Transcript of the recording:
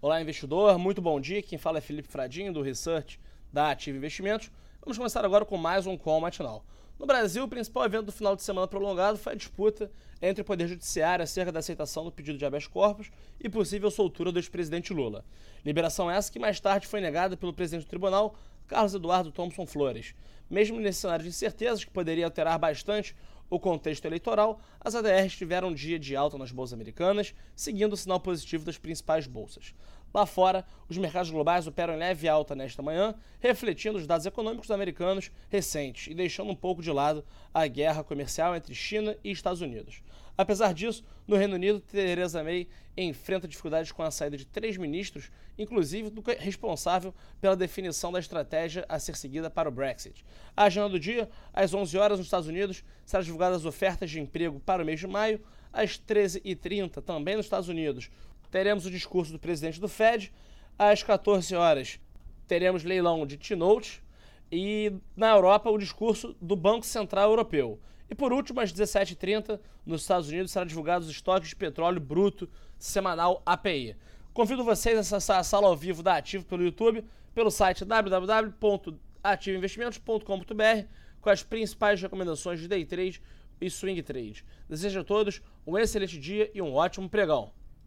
Olá, investidor, muito bom dia. Quem fala é Felipe Fradinho, do Research da Ativa Investimentos. Vamos começar agora com mais um call matinal. No Brasil, o principal evento do final de semana prolongado foi a disputa entre o Poder Judiciário acerca da aceitação do pedido de habeas corpus e possível soltura do ex-presidente Lula. Liberação essa que mais tarde foi negada pelo presidente do tribunal, Carlos Eduardo Thompson Flores. Mesmo nesse cenário de incertezas, que poderia alterar bastante o contexto eleitoral, as ADRs tiveram um dia de alta nas bolsas americanas, seguindo o sinal positivo das principais bolsas. Lá fora, os mercados globais operam em leve alta nesta manhã, refletindo os dados econômicos americanos recentes e deixando um pouco de lado a guerra comercial entre China e Estados Unidos. Apesar disso, no Reino Unido, Theresa May enfrenta dificuldades com a saída de três ministros, inclusive do responsável pela definição da estratégia a ser seguida para o Brexit. A agenda do dia, às 11 horas nos Estados Unidos, serão divulgadas as ofertas de emprego para o mês de maio. Às 13h30, também nos Estados Unidos, teremos o discurso do presidente do Fed. Às 14 horas, teremos leilão de T-Notes. E na Europa, o discurso do Banco Central Europeu. E por último, às 17h30, nos Estados Unidos, serão divulgados os estoques de petróleo bruto semanal API. Convido vocês a acessar a sala ao vivo da Ativo pelo YouTube, pelo site www.ativoinvestimentos.com.br com as principais recomendações de day trade e swing trade. Desejo a todos um excelente dia e um ótimo pregão.